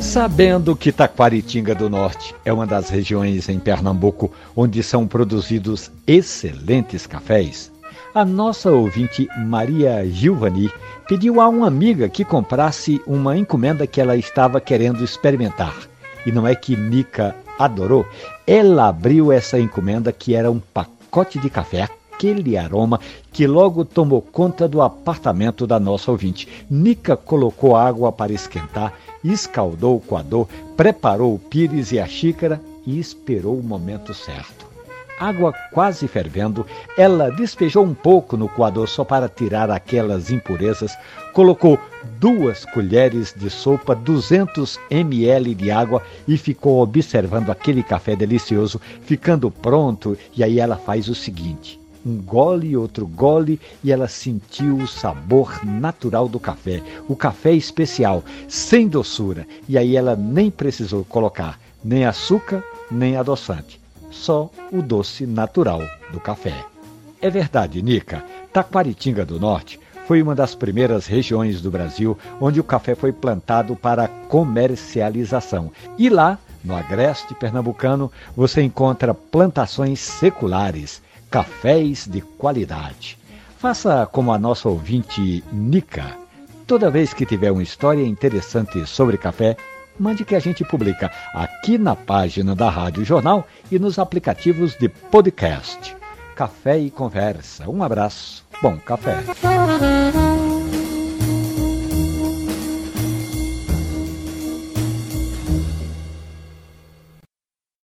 Sabendo que Taquaritinga do Norte é uma das regiões em Pernambuco onde são produzidos excelentes cafés, a nossa ouvinte Maria Gilvani pediu a uma amiga que comprasse uma encomenda que ela estava querendo experimentar. E não é que Nica adorou, ela abriu essa encomenda que era um pacote de café, aquele aroma que logo tomou conta do apartamento da nossa ouvinte. Nica colocou água para esquentar, escaldou o coador, preparou o pires e a xícara e esperou o momento certo água quase fervendo, ela despejou um pouco no coador só para tirar aquelas impurezas, colocou duas colheres de sopa, 200 ml de água e ficou observando aquele café delicioso ficando pronto. E aí ela faz o seguinte: um gole, outro gole, e ela sentiu o sabor natural do café, o café especial, sem doçura. E aí ela nem precisou colocar nem açúcar, nem adoçante só o doce natural do café. É verdade, Nica, Taquaritinga do Norte foi uma das primeiras regiões do Brasil onde o café foi plantado para comercialização. E lá, no agreste pernambucano, você encontra plantações seculares, cafés de qualidade. Faça como a nossa ouvinte Nica. Toda vez que tiver uma história interessante sobre café, mande que a gente publica aqui na página da Rádio Jornal e nos aplicativos de podcast. Café e Conversa. Um abraço, bom café.